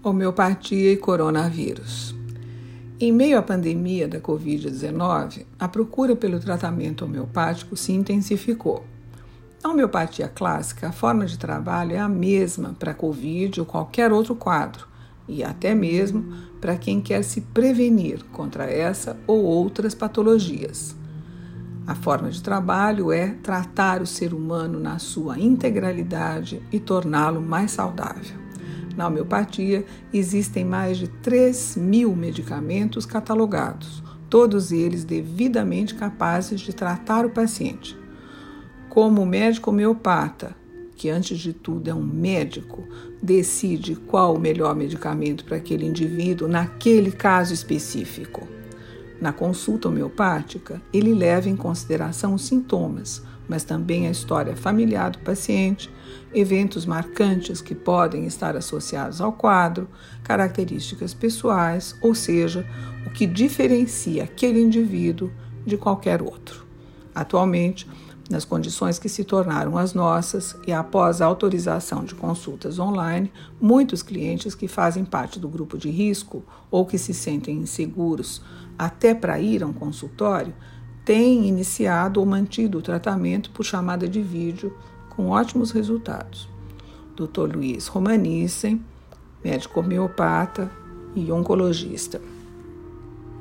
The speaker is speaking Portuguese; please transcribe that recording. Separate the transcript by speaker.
Speaker 1: Homeopatia e coronavírus. Em meio à pandemia da Covid-19, a procura pelo tratamento homeopático se intensificou. Na homeopatia clássica, a forma de trabalho é a mesma para a Covid ou qualquer outro quadro, e até mesmo para quem quer se prevenir contra essa ou outras patologias. A forma de trabalho é tratar o ser humano na sua integralidade e torná-lo mais saudável. Na homeopatia, existem mais de 3 mil medicamentos catalogados, todos eles devidamente capazes de tratar o paciente. Como médico homeopata, que antes de tudo é um médico, decide qual o melhor medicamento para aquele indivíduo naquele caso específico. Na consulta homeopática, ele leva em consideração os sintomas, mas também a história familiar do paciente, eventos marcantes que podem estar associados ao quadro, características pessoais, ou seja, o que diferencia aquele indivíduo de qualquer outro. Atualmente, nas condições que se tornaram as nossas e após a autorização de consultas online, muitos clientes que fazem parte do grupo de risco ou que se sentem inseguros até para ir a um consultório têm iniciado ou mantido o tratamento por chamada de vídeo com ótimos resultados. Dr. Luiz Romanissen, médico homeopata e oncologista.